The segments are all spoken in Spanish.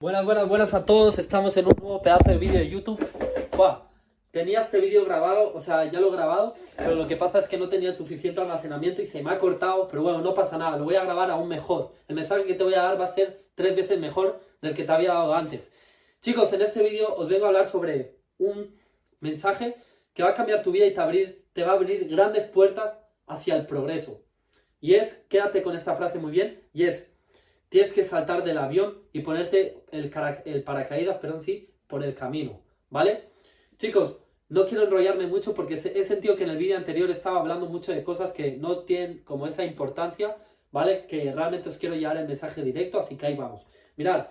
Buenas, buenas, buenas a todos. Estamos en un nuevo pedazo de vídeo de YouTube. Tenía este vídeo grabado, o sea, ya lo he grabado, pero lo que pasa es que no tenía suficiente almacenamiento y se me ha cortado, pero bueno, no pasa nada, lo voy a grabar aún mejor. El mensaje que te voy a dar va a ser tres veces mejor del que te había dado antes. Chicos, en este vídeo os vengo a hablar sobre un mensaje que va a cambiar tu vida y te, abrir, te va a abrir grandes puertas hacia el progreso. Y es, quédate con esta frase muy bien, y es, tienes que saltar del avión y ponerte el, paracaídas, perdón, sí, por el camino, ¿vale? Chicos, no quiero enrollarme mucho porque he sentido que en el vídeo anterior estaba hablando mucho de cosas que no tienen como esa importancia, ¿vale? Que realmente os quiero llevar el mensaje directo, así que ahí vamos. Mirad,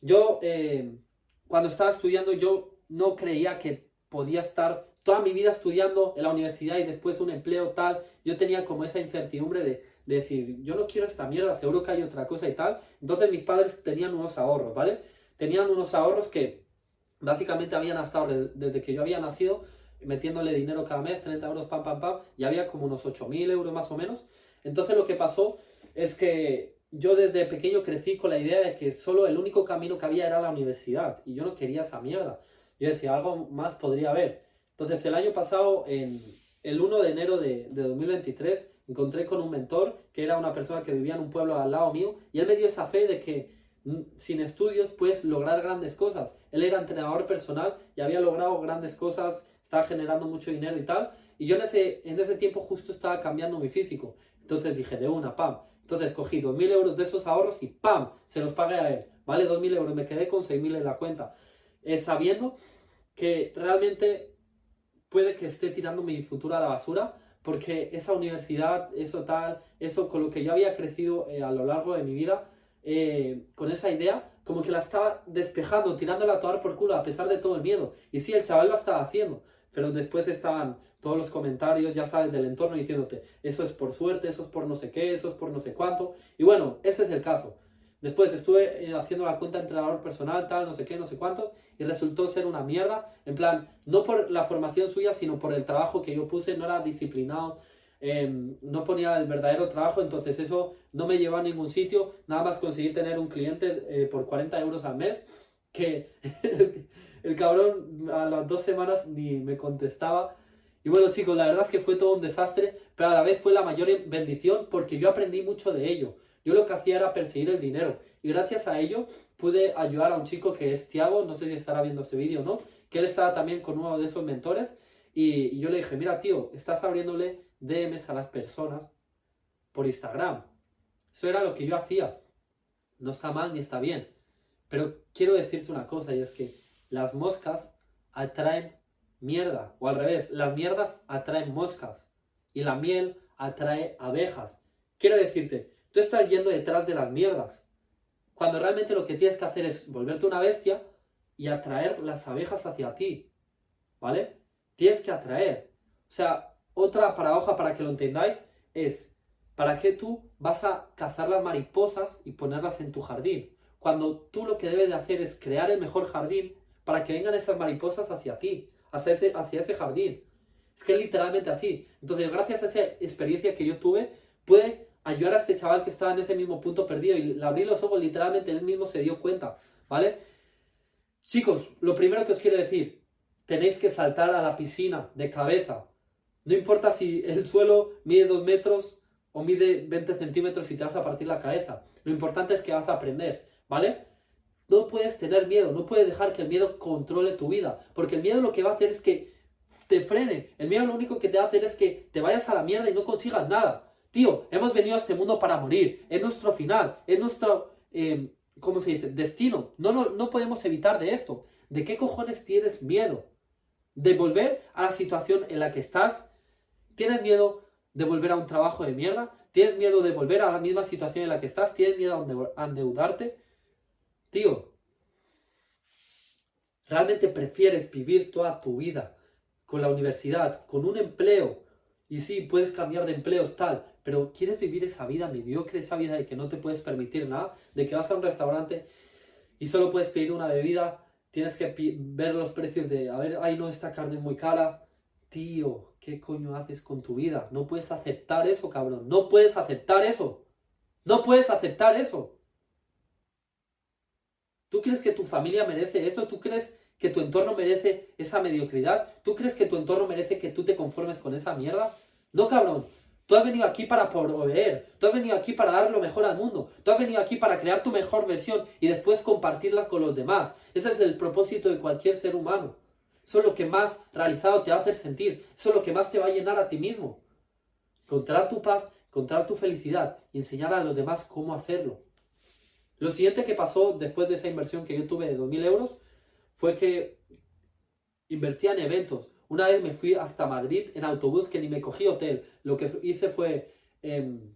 yo eh, cuando estaba estudiando yo no creía que podía estar toda mi vida estudiando en la universidad y después un empleo tal. Yo tenía como esa incertidumbre de, decir, yo no quiero esta mierda, seguro que hay otra cosa y tal. Entonces mis padres tenían unos ahorros, ¿vale? Tenían unos ahorros que básicamente habían estado desde que yo había nacido metiéndole dinero cada mes, 30 euros, pam, pam, pam, y había como unos 8.000 euros más o menos. Entonces lo que pasó es que yo desde pequeño crecí con la idea de que solo el único camino que había era la universidad, y yo no quería esa mierda. Yo decía, algo más podría haber. Entonces el año pasado, en el 1 de enero de, de 2023, encontré con un mentor que era una persona que vivía en un pueblo al lado mío y él me dio esa fe de que mm, sin estudios puedes lograr grandes cosas. Él era entrenador personal y había logrado grandes cosas, estaba generando mucho dinero y tal. Y yo en ese, en ese tiempo justo estaba cambiando mi físico. Entonces dije, de una, pam. Entonces cogí 2.000 euros de esos ahorros y pam, se los pagué a él. Vale, 2.000 euros, me quedé con 6.000 en la cuenta. Eh, sabiendo que realmente puede que esté tirando mi futuro a la basura, porque esa universidad, eso tal, eso con lo que yo había crecido eh, a lo largo de mi vida, eh, con esa idea, como que la estaba despejando, tirándola a tomar por culo a pesar de todo el miedo. Y sí, el chaval lo estaba haciendo, pero después estaban todos los comentarios, ya sabes, del entorno diciéndote, eso es por suerte, eso es por no sé qué, eso es por no sé cuánto. Y bueno, ese es el caso. Después estuve eh, haciendo la cuenta de entrenador personal, tal, no sé qué, no sé cuántos, y resultó ser una mierda. En plan, no por la formación suya, sino por el trabajo que yo puse, no era disciplinado, em, no ponía el verdadero trabajo, entonces eso no me llevó a ningún sitio. Nada más conseguí tener un cliente eh, por 40 euros al mes, que el, cabrón a las dos semanas ni me contestaba. Y bueno, chicos, la verdad es que fue todo un desastre, pero a la vez fue la mayor bendición porque yo aprendí mucho de ello. Yo lo que hacía era perseguir el dinero. Y gracias a ello pude ayudar a un chico que es Tiago, no sé si estará viendo este vídeo o no, que él estaba también con uno de esos mentores. Y, yo le dije, mira tío, estás abriéndole DMs a las personas por Instagram. Eso era lo que yo hacía. No está mal ni está bien. Pero quiero decirte una cosa y es que las moscas atraen mierda. O al revés, las mierdas atraen moscas. Y la miel atrae abejas. Quiero decirte, Tú estás yendo detrás de las mierdas. Cuando realmente lo que tienes que hacer es volverte una bestia y atraer las abejas hacia ti. ¿Vale? Tienes que atraer. O sea, otra paradoja para que lo entendáis es, ¿para qué tú vas a cazar las mariposas y ponerlas en tu jardín? Cuando tú lo que debes de hacer es crear el mejor jardín para que vengan esas mariposas hacia ti, hacia ese, hacia ese jardín. Es que es literalmente así. Entonces, gracias a esa experiencia que yo tuve, pude ayudar a este chaval que estaba en ese mismo punto perdido y le abrí los ojos, literalmente él mismo se dio cuenta, ¿vale? Chicos, lo primero que os quiero decir, tenéis que saltar a la piscina de cabeza. No importa si el suelo mide 2 metros o mide 20 centímetros y te vas a partir la cabeza. Lo importante es que vas a aprender, ¿vale? No puedes tener miedo, no puedes dejar que el miedo controle tu vida, porque el miedo lo que va a hacer es que te frene. El miedo lo único que te hacer es que te vayas a la mierda y no consigas nada. Tío, hemos venido a este mundo para morir. Es nuestro final. Es nuestro, eh, ¿cómo se dice? Destino. No, no, no podemos evitar de esto. ¿De qué cojones tienes miedo? ¿De volver a la situación en la que estás? ¿Tienes miedo de volver a un trabajo de mierda? ¿Tienes miedo de volver a la misma situación en la que estás? ¿Tienes miedo a endeudarte? Tío, ¿realmente prefieres vivir toda tu vida con la universidad, con un empleo? Y sí, puedes cambiar de empleos, tal, pero quieres vivir esa vida mediocre, esa vida de que no te puedes permitir nada, de que vas a un restaurante y solo puedes pedir una bebida, tienes que ver los precios de, a ver, ay no, esta carne es muy cara. Tío, ¿qué coño haces con tu vida? No puedes aceptar eso, cabrón. No puedes aceptar eso. No puedes aceptar eso. ¿Tú crees que tu familia merece eso? ¿Tú crees que tu entorno merece esa mediocridad? ¿Tú crees que tu entorno merece que tú te conformes con esa mierda? No, cabrón. Tú has venido aquí para proveer, tú has venido aquí para dar lo mejor al mundo, tú has venido aquí para crear tu mejor versión y después compartirla con los demás. Ese es el propósito de cualquier ser humano. Eso es lo que más realizado te va a hacer sentir, eso es lo que más te va a llenar a ti mismo. Encontrar tu paz, encontrar tu felicidad y enseñar a los demás cómo hacerlo. Lo siguiente que pasó después de esa inversión que yo tuve de 2.000 euros fue que invertía en eventos. Una vez me fui hasta Madrid en autobús que ni me cogí hotel. Lo que hice fue em,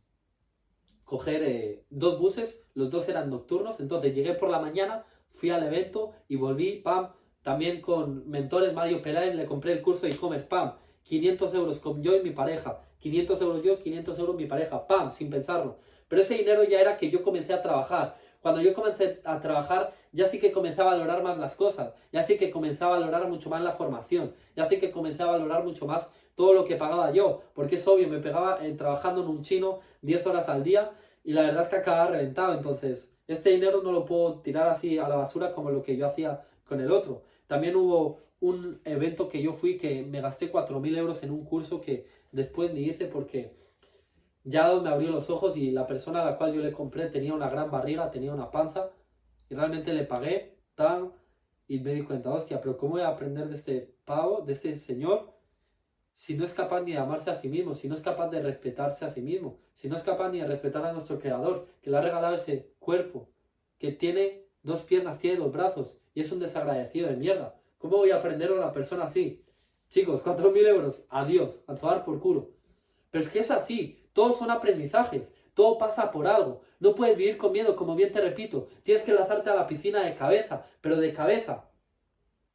coger eh, dos buses, los dos eran nocturnos, entonces llegué por la mañana, fui al evento y volví, pam, también con mentores Mario Peláez le compré el curso de e-commerce, pam, 500 euros con yo y mi pareja, 500 euros yo, 500 euros mi pareja, pam, sin pensarlo. Pero ese dinero ya era que yo comencé a trabajar. Cuando yo comencé a trabajar, ya sí que comencé a valorar más las cosas, ya sí que comencé a valorar mucho más la formación, ya sí que comencé a valorar mucho más todo lo que pagaba yo, porque es obvio, me pegaba eh, trabajando en un chino 10 horas al día y la verdad es que acababa reventado, entonces este dinero no lo puedo tirar así a la basura como lo que yo hacía con el otro. También hubo un evento que yo fui que me gasté 4.000 euros en un curso que después ni hice porque ya me abrió los ojos y la persona a la cual yo le compré tenía una gran barriga, tenía una panza y realmente le pagué tan y me di cuenta, hostia, pero ¿cómo voy a aprender de este pavo, de este señor, si no es capaz ni de amarse a sí mismo, si no es capaz de respetarse a sí mismo, si no es capaz ni de respetar a nuestro creador, que le ha regalado ese cuerpo, que tiene dos piernas, tiene dos brazos y es un desagradecido de mierda? ¿Cómo voy a aprender a una persona así? Chicos, 4.000 euros, adiós, a tomar por culo. Pero es que es así, todos son aprendizajes, todo pasa por algo. No puedes vivir con miedo, como bien te repito. Tienes que lanzarte a la piscina de cabeza, pero de cabeza.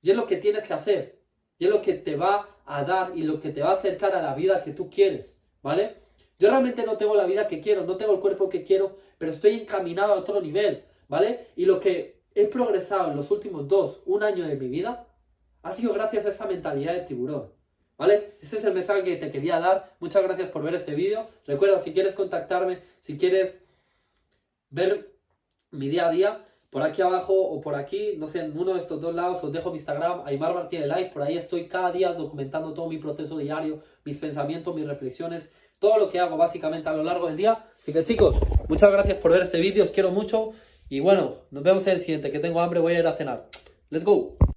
Y es lo que tienes que hacer. Y es lo que te va a dar y lo que te va a acercar a la vida que tú quieres. ¿Vale? Yo realmente no tengo la vida que quiero, no tengo el cuerpo que quiero, pero estoy encaminado a otro nivel. ¿Vale? Y lo que he progresado en los últimos dos, un año de mi vida, ha sido gracias a esa mentalidad de tiburón. ¿Vale? Ese es el mensaje que te quería dar. Muchas gracias por ver este vídeo. Recuerda, si quieres contactarme, si quieres ver mi día a día, por aquí abajo o por aquí, no sé, en uno de estos dos lados os dejo mi Instagram, Aymar Martínez Live, por ahí estoy cada día documentando todo mi proceso diario, mis pensamientos, mis reflexiones, todo lo que hago básicamente a lo largo del día. Así que chicos, muchas gracias por ver este vídeo, os quiero mucho y bueno, nos vemos en el siguiente, que tengo hambre, voy a ir a cenar. Let's go.